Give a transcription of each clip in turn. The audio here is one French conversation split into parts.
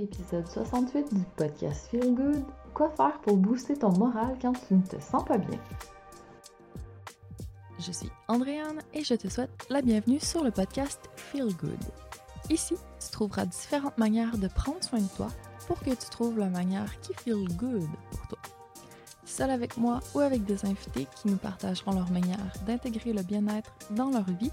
Épisode 68 du podcast Feel Good. Quoi faire pour booster ton moral quand tu ne te sens pas bien? Je suis Andréane et je te souhaite la bienvenue sur le podcast Feel Good. Ici, tu trouveras différentes manières de prendre soin de toi pour que tu trouves la manière qui feel good pour toi. Seul avec moi ou avec des invités qui nous partageront leur manière d'intégrer le bien-être dans leur vie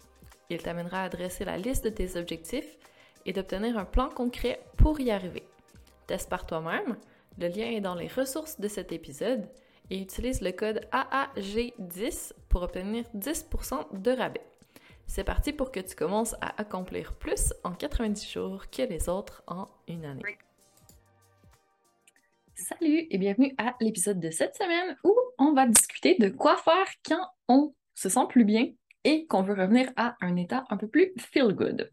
il t'amènera à dresser la liste de tes objectifs et d'obtenir un plan concret pour y arriver. Teste par toi-même. Le lien est dans les ressources de cet épisode et utilise le code AAG10 pour obtenir 10% de rabais. C'est parti pour que tu commences à accomplir plus en 90 jours que les autres en une année. Salut et bienvenue à l'épisode de cette semaine où on va discuter de quoi faire quand on se sent plus bien et qu'on veut revenir à un état un peu plus feel good.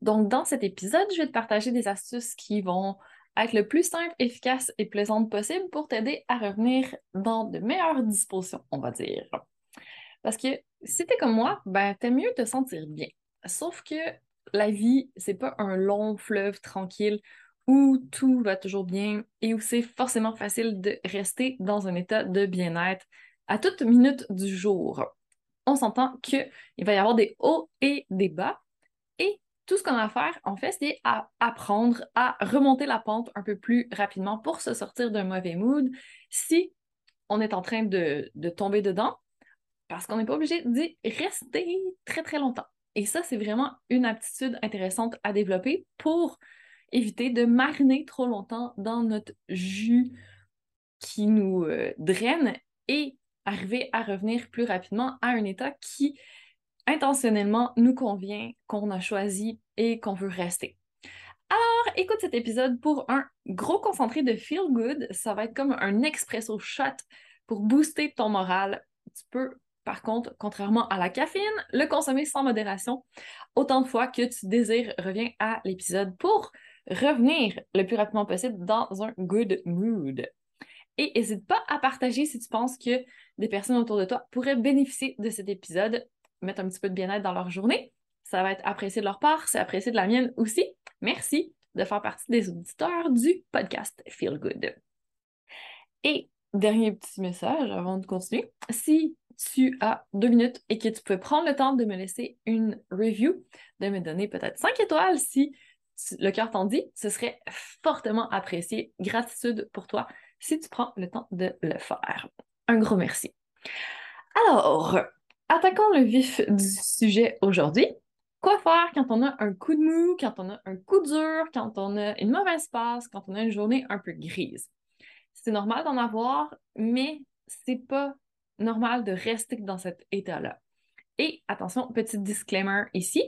Donc, dans cet épisode, je vais te partager des astuces qui vont être le plus simple, efficace et plaisante possible pour t'aider à revenir dans de meilleures dispositions, on va dire. Parce que si t'es comme moi, ben, t'aimes mieux te sentir bien. Sauf que la vie, c'est pas un long fleuve tranquille où tout va toujours bien et où c'est forcément facile de rester dans un état de bien-être à toute minute du jour on s'entend qu'il va y avoir des hauts et des bas. Et tout ce qu'on a à faire, en fait, c'est à apprendre à remonter la pente un peu plus rapidement pour se sortir d'un mauvais mood si on est en train de, tomber dedans, parce qu'on n'est pas obligé d'y rester très, très longtemps. Et ça, c'est vraiment une aptitude intéressante à développer pour éviter de mariner trop longtemps dans notre jus qui nous euh, draine et arriver à revenir plus rapidement à un état qui intentionnellement nous convient, qu'on a choisi et qu'on veut rester. Alors, écoute cet épisode pour un gros concentré de feel good. Ça va être comme un expresso shot pour booster ton moral. Tu peux, par contre, contrairement à la caféine, le consommer sans modération. Autant de fois que tu désires, reviens à l'épisode pour revenir le plus rapidement possible dans un good mood. Et n'hésite pas à partager si tu penses que des personnes autour de toi pourraient bénéficier de cet épisode, mettre un petit peu de bien-être dans leur journée. Ça va être apprécié de leur part, c'est apprécié de la mienne aussi. Merci de faire partie des auditeurs du podcast Feel Good. Et dernier petit message avant de continuer. Si tu as deux minutes et que tu peux prendre le temps de me laisser une review, de me donner peut-être cinq étoiles si le cœur t'en dit, ce serait fortement apprécié. Gratitude pour toi si tu prends le temps de le faire. Un gros merci. Alors, attaquons le vif du sujet aujourd'hui. Quoi faire quand on a un coup de mou, quand on a un coup dur, quand on a une mauvaise passe, quand on a une journée un peu grise? C'est normal d'en avoir, mais c'est pas normal de rester dans cet état-là. Et attention, petit disclaimer ici,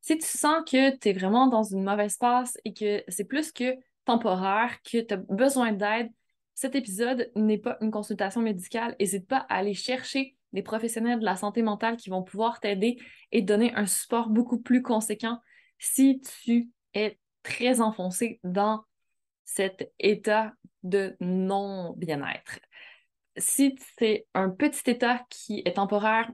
si tu sens que tu es vraiment dans une mauvaise passe et que c'est plus que temporaire, que tu as besoin d'aide, cet épisode n'est pas une consultation médicale. N'hésite pas à aller chercher des professionnels de la santé mentale qui vont pouvoir t'aider et te donner un support beaucoup plus conséquent si tu es très enfoncé dans cet état de non-bien-être. Si c'est un petit état qui est temporaire,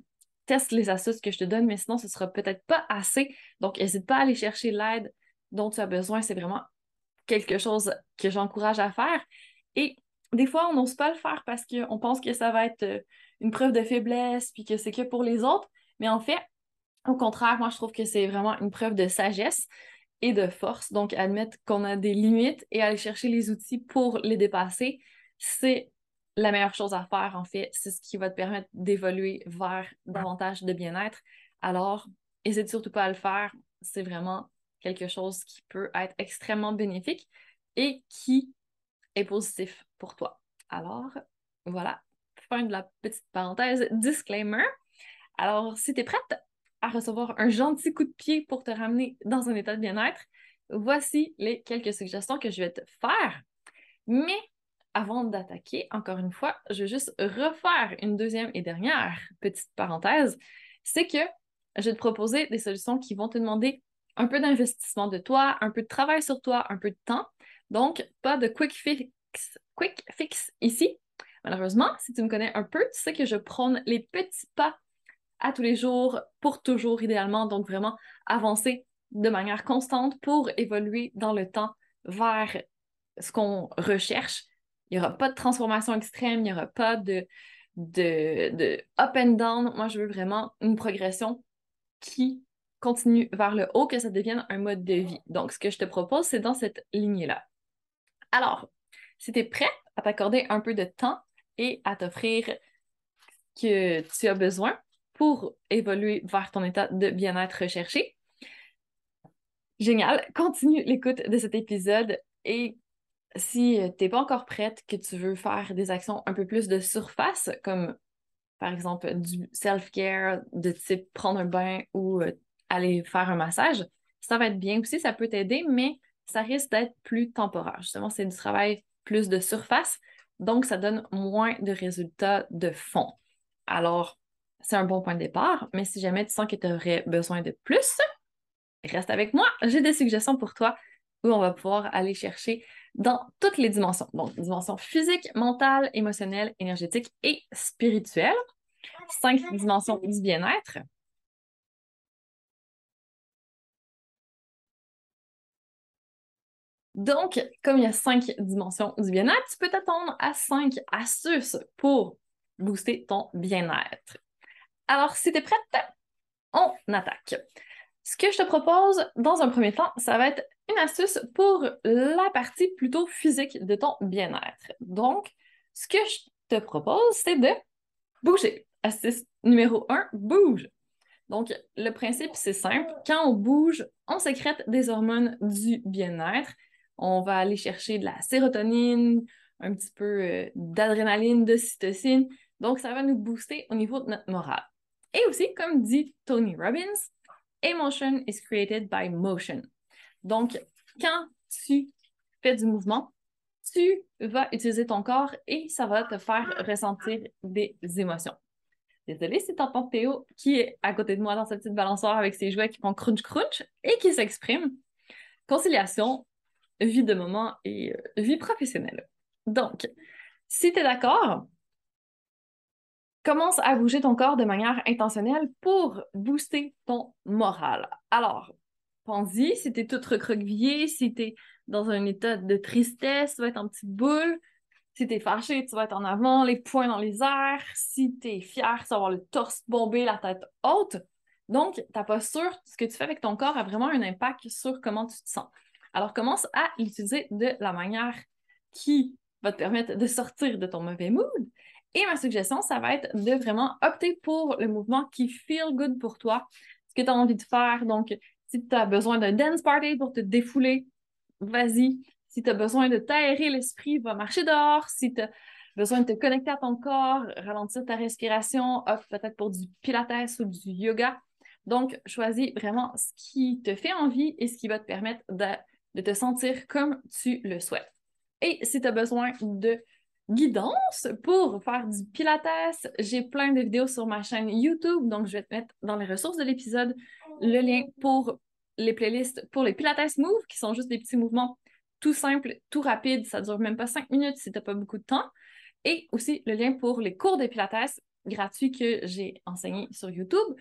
teste les astuces que je te donne, mais sinon, ce sera peut-être pas assez. Donc, n'hésite pas à aller chercher l'aide dont tu as besoin. C'est vraiment quelque chose que j'encourage à faire. Et des fois, on n'ose pas le faire parce qu'on pense que ça va être euh, une preuve de faiblesse, puis que c'est que pour les autres. Mais en fait, au contraire, moi, je trouve que c'est vraiment une preuve de sagesse et de force. Donc, admettre qu'on a des limites et aller chercher les outils pour les dépasser, c'est la meilleure chose à faire, en fait. C'est ce qui va te permettre d'évoluer vers davantage de bien-être. Alors, n'hésite surtout pas à le faire. C'est vraiment quelque chose qui peut être extrêmement bénéfique et qui est positif pour toi. Alors, voilà, fin de la petite parenthèse disclaimer. Alors, si tu es prête à recevoir un gentil coup de pied pour te ramener dans un état de bien-être, voici les quelques suggestions que je vais te faire. Mais avant d'attaquer, encore une fois, je vais juste refaire une deuxième et dernière petite parenthèse. C'est que je vais te proposer des solutions qui vont te demander un peu d'investissement de toi, un peu de travail sur toi, un peu de temps. Donc, pas de quick fix, quick fix ici. Malheureusement, si tu me connais un peu, tu sais que je prône les petits pas à tous les jours, pour toujours idéalement. Donc, vraiment avancer de manière constante pour évoluer dans le temps vers ce qu'on recherche il n'y aura pas de transformation extrême, il n'y aura pas de, up and down. Moi, je veux vraiment une progression qui continue vers le haut, que ça devienne un mode de vie. Donc, ce que je te propose, c'est dans cette lignée-là. Alors, si tu es prêt à t'accorder un peu de temps et à t'offrir ce que tu as besoin pour évoluer vers ton état de bien-être recherché, génial, continue l'écoute de cet épisode et si tu n'es pas encore prête, que tu veux faire des actions un peu plus de surface, comme par exemple du self-care de type prendre un bain ou euh, aller faire un massage, ça va être bien aussi, ça peut t'aider, mais ça risque d'être plus temporaire. Justement, c'est du travail plus de surface, donc ça donne moins de résultats de fond. Alors, c'est un bon point de départ, mais si jamais tu sens que tu aurais besoin de plus, reste avec moi, j'ai des suggestions pour toi où on va pouvoir aller chercher dans toutes les dimensions. Donc, dimensions physiques, mentales, émotionnelles, énergétiques et spirituelles. Cinq dimensions du bien-être. Donc, comme il y a cinq dimensions du bien-être, tu peux t'attendre à cinq astuces pour booster ton bien-être. Alors, si tu es prête, on attaque. Ce que je te propose dans un premier temps, ça va être une astuce pour la partie plutôt physique de ton bien-être. Donc, ce que je te propose, c'est de bouger. Astuce numéro 1, bouge. Donc, le principe, c'est simple. Quand on bouge, on sécrète des hormones du bien-être. On va aller chercher de la sérotonine, un petit peu euh, d'adrénaline, de cytocine. Donc, ça va nous booster au niveau de notre morale. Et aussi, comme dit Tony Robbins, Emotion is created by motion. Donc, quand tu fais du mouvement, tu vas utiliser ton corps et ça va te faire ressentir des émotions. Désolée si tu entends Théo qui est à côté de moi dans cette petite balançoire avec ses jouets qui font crunch crunch et qui s'exprime. Conciliation, vie de moment et euh, vie professionnelle. Donc, si tu es d'accord, commence à bouger ton corps de manière intentionnelle pour booster ton moral. Alors, pense-y, si t'es toute recroquevillée, si t'es dans un état de tristesse, tu vas être en petite boule. Si t'es fâché, tu vas être en avant, les poings dans les airs. Si t'es fier, tu vas avoir le torse bombé, la tête haute. Donc, ta posture, ce que tu fais avec ton corps a vraiment un impact sur comment tu te sens. Alors, commence à l'utiliser de la manière qui va te permettre de sortir de ton mauvais mood. Et ma suggestion, ça va être de vraiment opter pour le mouvement qui feel good pour toi, ce que tu as envie de faire. Donc, si tu as besoin d'un dance party pour te défouler, vas-y. Si tu as besoin de t'aérer l'esprit, va marcher dehors. Si tu as besoin de te connecter à ton corps, ralentir ta respiration, opte peut-être pour du pilates ou du yoga. Donc, choisis vraiment ce qui te fait envie et ce qui va te permettre de, de te sentir comme tu le souhaites. Et si tu as besoin de guidance pour faire du pilates, j'ai plein de vidéos sur ma chaîne YouTube, donc je vais te mettre dans les ressources de l'épisode le lien pour les playlists pour les Pilates Move, qui sont juste des petits mouvements tout simples, tout rapides, ça dure même pas cinq minutes si tu n'as pas beaucoup de temps. Et aussi le lien pour les cours de Pilates gratuits que j'ai enseignés sur YouTube,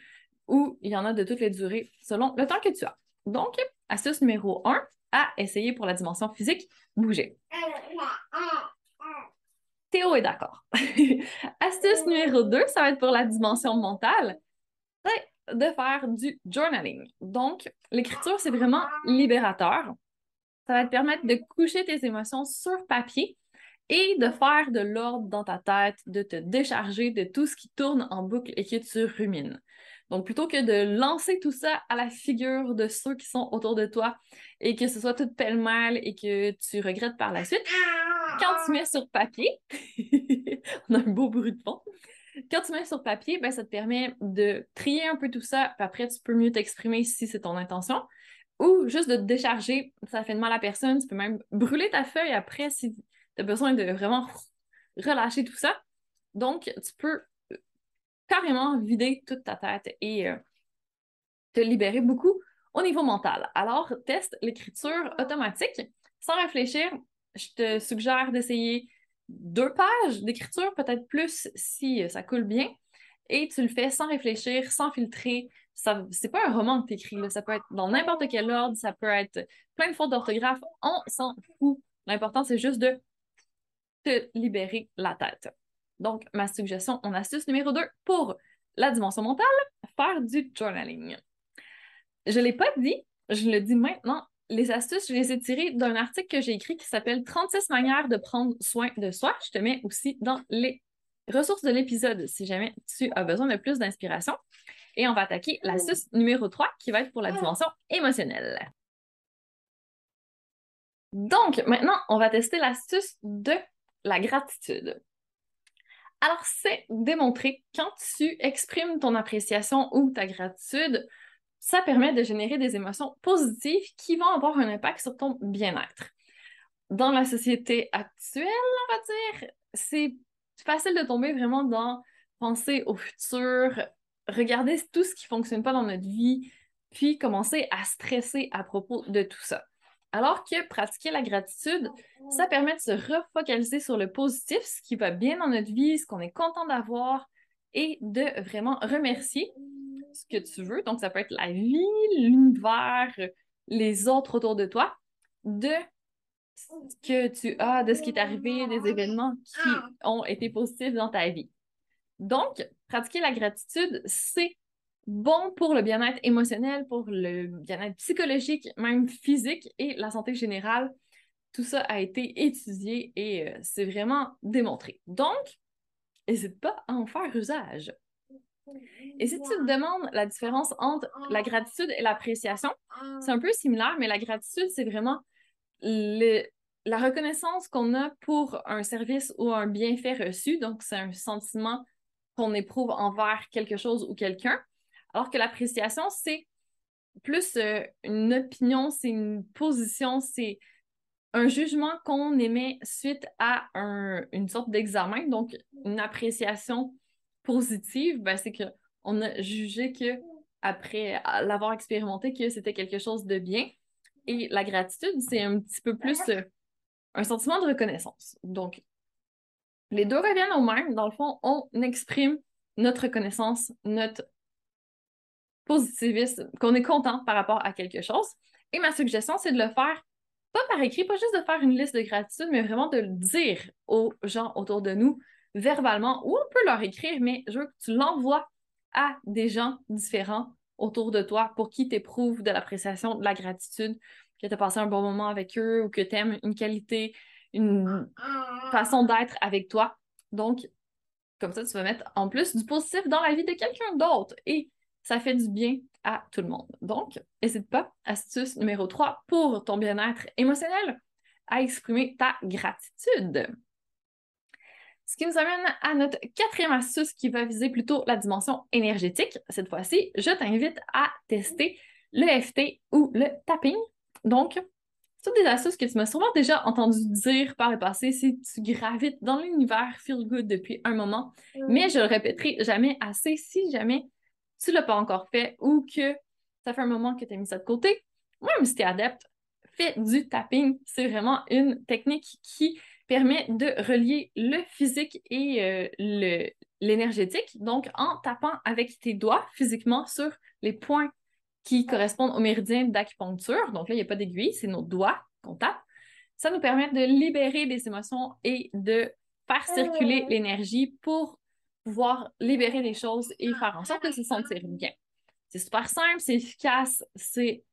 où il y en a de toutes les durées selon le temps que tu as. Donc, astuce numéro 1 à essayer pour la dimension physique, bouger. Théo est d'accord. astuce numéro 2, ça va être pour la dimension mentale. de faire du journaling. Donc, l'écriture, c'est vraiment libérateur. Ça va te permettre de coucher tes émotions sur papier et de faire de l'ordre dans ta tête, de te décharger de tout ce qui tourne en boucle et que tu rumines. Donc, plutôt que de lancer tout ça à la figure de ceux qui sont autour de toi et que ce soit tout pêle-mêle et que tu regrettes par la suite, quand tu mets sur papier, on a un beau bruit de fond, quand tu mets sur papier, ben, ça te permet de trier un peu tout ça, puis après, tu peux mieux t'exprimer si c'est ton intention, ou juste de te décharger, ça fait de mal à personne, tu peux même brûler ta feuille après si tu as besoin de vraiment relâcher tout ça. Donc, tu peux carrément vider toute ta tête et euh, te libérer beaucoup au niveau mental. Alors, teste l'écriture automatique. Sans réfléchir, je te suggère d'essayer deux pages d'écriture, peut-être plus si euh, ça coule bien, et tu le fais sans réfléchir, sans filtrer. Ça, c'est pas un roman que tu écris, ça peut être dans n'importe quel ordre, ça peut être plein de fautes d'orthographe, on s'en fout. L'important, c'est juste de te libérer la tête. Donc, ma suggestion, mon astuce numéro 2 pour la dimension mentale, faire du journaling. Je ne l'ai pas dit, je le dis maintenant. Les astuces, je les ai tirées d'un article que j'ai écrit qui s'appelle 36 manières de prendre soin de soi. Je te mets aussi dans les ressources de l'épisode si jamais tu as besoin de plus d'inspiration. Et on va attaquer l'astuce numéro 3 qui va être pour la dimension émotionnelle. Donc, maintenant, on va tester l'astuce de la gratitude. Alors, c'est démontré quand tu exprimes ton appréciation ou ta gratitude, ça permet de générer des émotions positives qui vont avoir un impact sur ton bien-être. Dans la société actuelle, on va dire, c'est facile de tomber vraiment dans penser au futur, regarder tout ce qui ne fonctionne pas dans notre vie, puis commencer à stresser à propos de tout ça. Alors que pratiquer la gratitude, ça permet de se refocaliser sur le positif, ce qui va bien dans notre vie, ce qu'on est content d'avoir et de vraiment remercier ce que tu veux. Donc, ça peut être la vie, l'univers, les autres autour de toi, de ce que tu as, de ce qui est arrivé, des événements qui ont été positifs dans ta vie. Donc, pratiquer la gratitude, c'est bon pour le bien-être émotionnel, pour le bien-être psychologique, même physique et la santé générale. Tout ça a été étudié et euh, c'est vraiment démontré. Donc, n'hésite pas à en faire usage. Et si tu te demandes la différence entre la gratitude et l'appréciation, c'est un peu similaire, mais la gratitude, c'est vraiment la reconnaissance qu'on a pour un service ou un bienfait reçu. Donc, c'est un sentiment qu'on éprouve envers quelque chose ou quelqu'un. Alors que l'appréciation, c'est plus euh, une opinion, c'est une position, c'est un jugement qu'on émet suite à une sorte d'examen. Donc, une appréciation positive, ben, c'est qu'on a jugé que après l'avoir expérimenté, que c'était quelque chose de bien. Et la gratitude, c'est un petit peu plus euh, un sentiment de reconnaissance. Donc, les deux reviennent au même. Dans le fond, on exprime notre reconnaissance, notre positiviste, qu'on est content par rapport à quelque chose. Et ma suggestion, c'est de le faire pas par écrit, pas juste de faire une liste de gratitude, mais vraiment de le dire aux gens autour de nous verbalement, ou on peut leur écrire, mais je veux que tu l'envoies à des gens différents autour de toi pour qui tu éprouves de l'appréciation, de la gratitude, que tu as passé un bon moment avec eux ou que tu aimes une qualité, une façon d'être avec toi. Donc, comme ça, tu vas mettre en plus du positif dans la vie de quelqu'un d'autre. Et ça fait du bien à tout le monde. Donc, n'hésite pas, astuce numéro 3 pour ton bien-être émotionnel, à exprimer ta gratitude. Ce qui nous amène à notre quatrième astuce qui va viser plutôt la dimension énergétique. Cette fois-ci, je t'invite à tester le FT ou le tapping. Donc, c'est des astuces que tu m'as sûrement déjà entendu dire par le passé si tu gravites dans l'univers Feel Good depuis un moment, mais je le répéterai jamais assez si jamais tu ne l'as pas encore fait ou que ça fait un moment que tu as mis ça de côté, même si tu es adepte, fais du tapping. C'est vraiment une technique qui permet de relier le physique et euh, l'énergétique. Donc, en tapant avec tes doigts physiquement sur les points qui correspondent au méridien d'acupuncture, donc là, il n'y a pas d'aiguille, c'est nos doigts qu'on tape, ça nous permet de libérer des émotions et de faire circuler ah. l'énergie pour pouvoir libérer les choses et faire en sorte de se sentir bien. C'est super simple, c'est efficace, c'est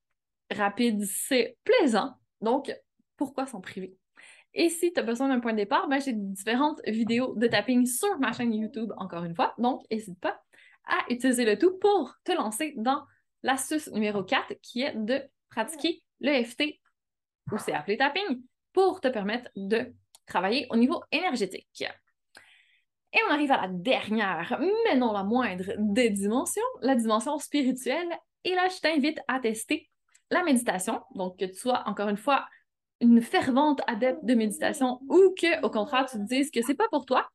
rapide, c'est plaisant. Donc, pourquoi s'en priver? Et si tu as besoin d'un point de départ, ben, j'ai différentes vidéos de tapping sur ma chaîne YouTube, encore une fois. Donc, n'hésite pas à utiliser le tout pour te lancer dans l'astuce numéro 4 qui est de pratiquer le FT, ou c'est appelé tapping, pour te permettre de travailler au niveau énergétique. Et on arrive à la dernière, mais non la moindre des dimensions, la dimension spirituelle. Et là, je t'invite à tester la méditation. Donc, que tu sois, encore une fois, une fervente adepte de méditation ou que, au contraire, tu te dises que c'est pas pour toi,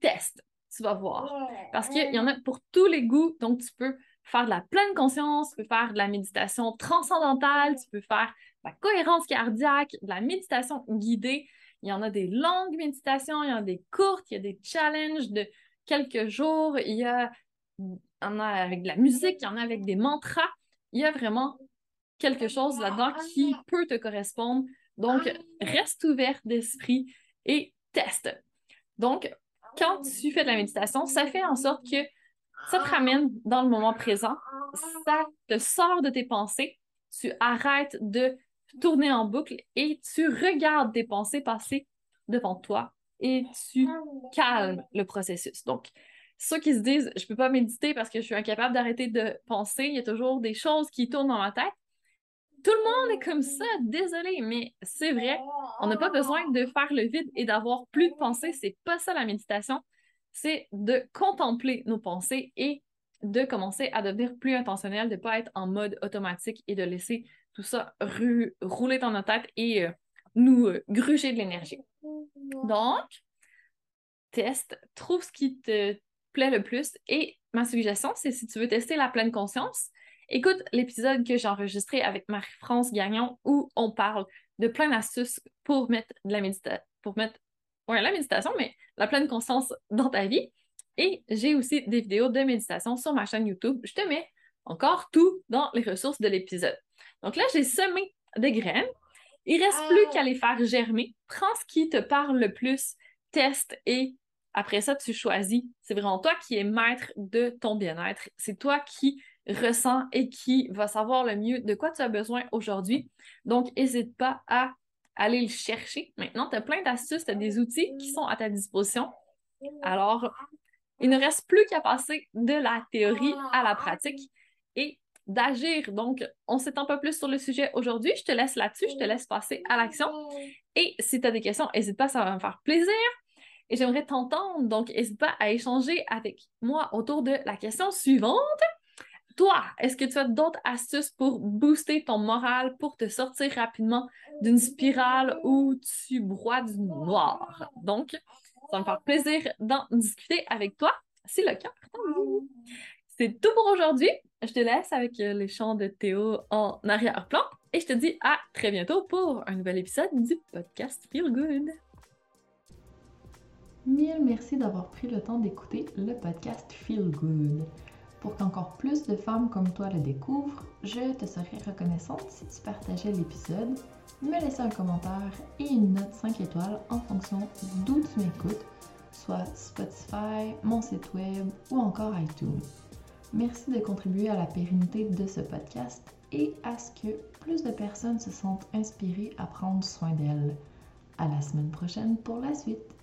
teste. Tu vas voir. Parce qu'il y en a pour tous les goûts. Donc, tu peux faire de la pleine conscience, tu peux faire de la méditation transcendantale, tu peux faire de la cohérence cardiaque, de la méditation guidée. Il y en a des longues méditations, il y en a des courtes, il y a des challenges de quelques jours, il y, a, en a avec de la musique, il y en a avec des mantras. Il y a vraiment quelque chose là-dedans qui peut te correspondre. Donc, reste ouvert d'esprit et teste. Donc, quand tu fais de la méditation, ça fait en sorte que ça te ramène dans le moment présent, ça te sort de tes pensées, tu arrêtes de tourner en boucle et tu regardes tes pensées passer devant toi et tu calmes le processus. Donc, ceux qui se disent je ne peux pas méditer parce que je suis incapable d'arrêter de penser, il y a toujours des choses qui tournent dans ma tête. Tout le monde est comme ça, désolé, mais c'est vrai. On n'a pas besoin de faire le vide et d'avoir plus de pensées. C'est pas ça la méditation. C'est de contempler nos pensées et de commencer à devenir plus intentionnel, de ne pas être en mode automatique et de laisser tout ça rouler dans notre tête et euh, nous euh, gruger de l'énergie. Donc, teste, trouve ce qui te plaît le plus et ma suggestion, c'est si tu veux tester la pleine conscience, écoute l'épisode que j'ai enregistré avec Marie-France Gagnon où on parle de plein d'astuces pour mettre de la méditation, pour mettre ouais, la méditation, mais la pleine conscience dans ta vie. Et j'ai aussi des vidéos de méditation sur ma chaîne YouTube. Je te mets encore tout dans les ressources de l'épisode. Donc là, j'ai semé des graines. Il reste plus qu'à les faire germer. Prends ce qui te parle le plus, teste et après ça, tu choisis. C'est vraiment toi qui es maître de ton bien-être. C'est toi qui ressens et qui va savoir le mieux de quoi tu as besoin aujourd'hui. Donc, n'hésite pas à aller le chercher. Maintenant, tu as plein d'astuces, tu as des outils qui sont à ta disposition. Alors, il ne reste plus qu'à passer de la théorie à la pratique et d'agir. Donc, on s'étend pas plus sur le sujet aujourd'hui. Je te laisse là-dessus, je te laisse passer à l'action. Et si tu as des questions, n'hésite pas, ça va me faire plaisir. Et j'aimerais t'entendre, donc n'hésite pas à échanger avec moi autour de la question suivante. Toi, est-ce que tu as d'autres astuces pour booster ton moral, pour te sortir rapidement d'une spirale où tu broies du noir? Donc, ça va me faire plaisir d'en discuter avec toi. C'est le cas. C'est tout pour aujourd'hui. Je te laisse avec euh, les chants de Théo en arrière-plan et je te dis à très bientôt pour un nouvel épisode du podcast Feel Good. Mille merci d'avoir pris le temps d'écouter le podcast Feel Good. Pour qu'encore plus de femmes comme toi le découvrent, je te serais reconnaissante si tu partageais l'épisode, me laissais un commentaire et une note 5 étoiles en fonction d'où tu m'écoutes, soit Spotify, mon site web ou encore iTunes. Merci de contribuer à la pérennité de ce podcast et à ce que plus de personnes se sentent inspirées à prendre soin d'elles. À la semaine prochaine pour la suite.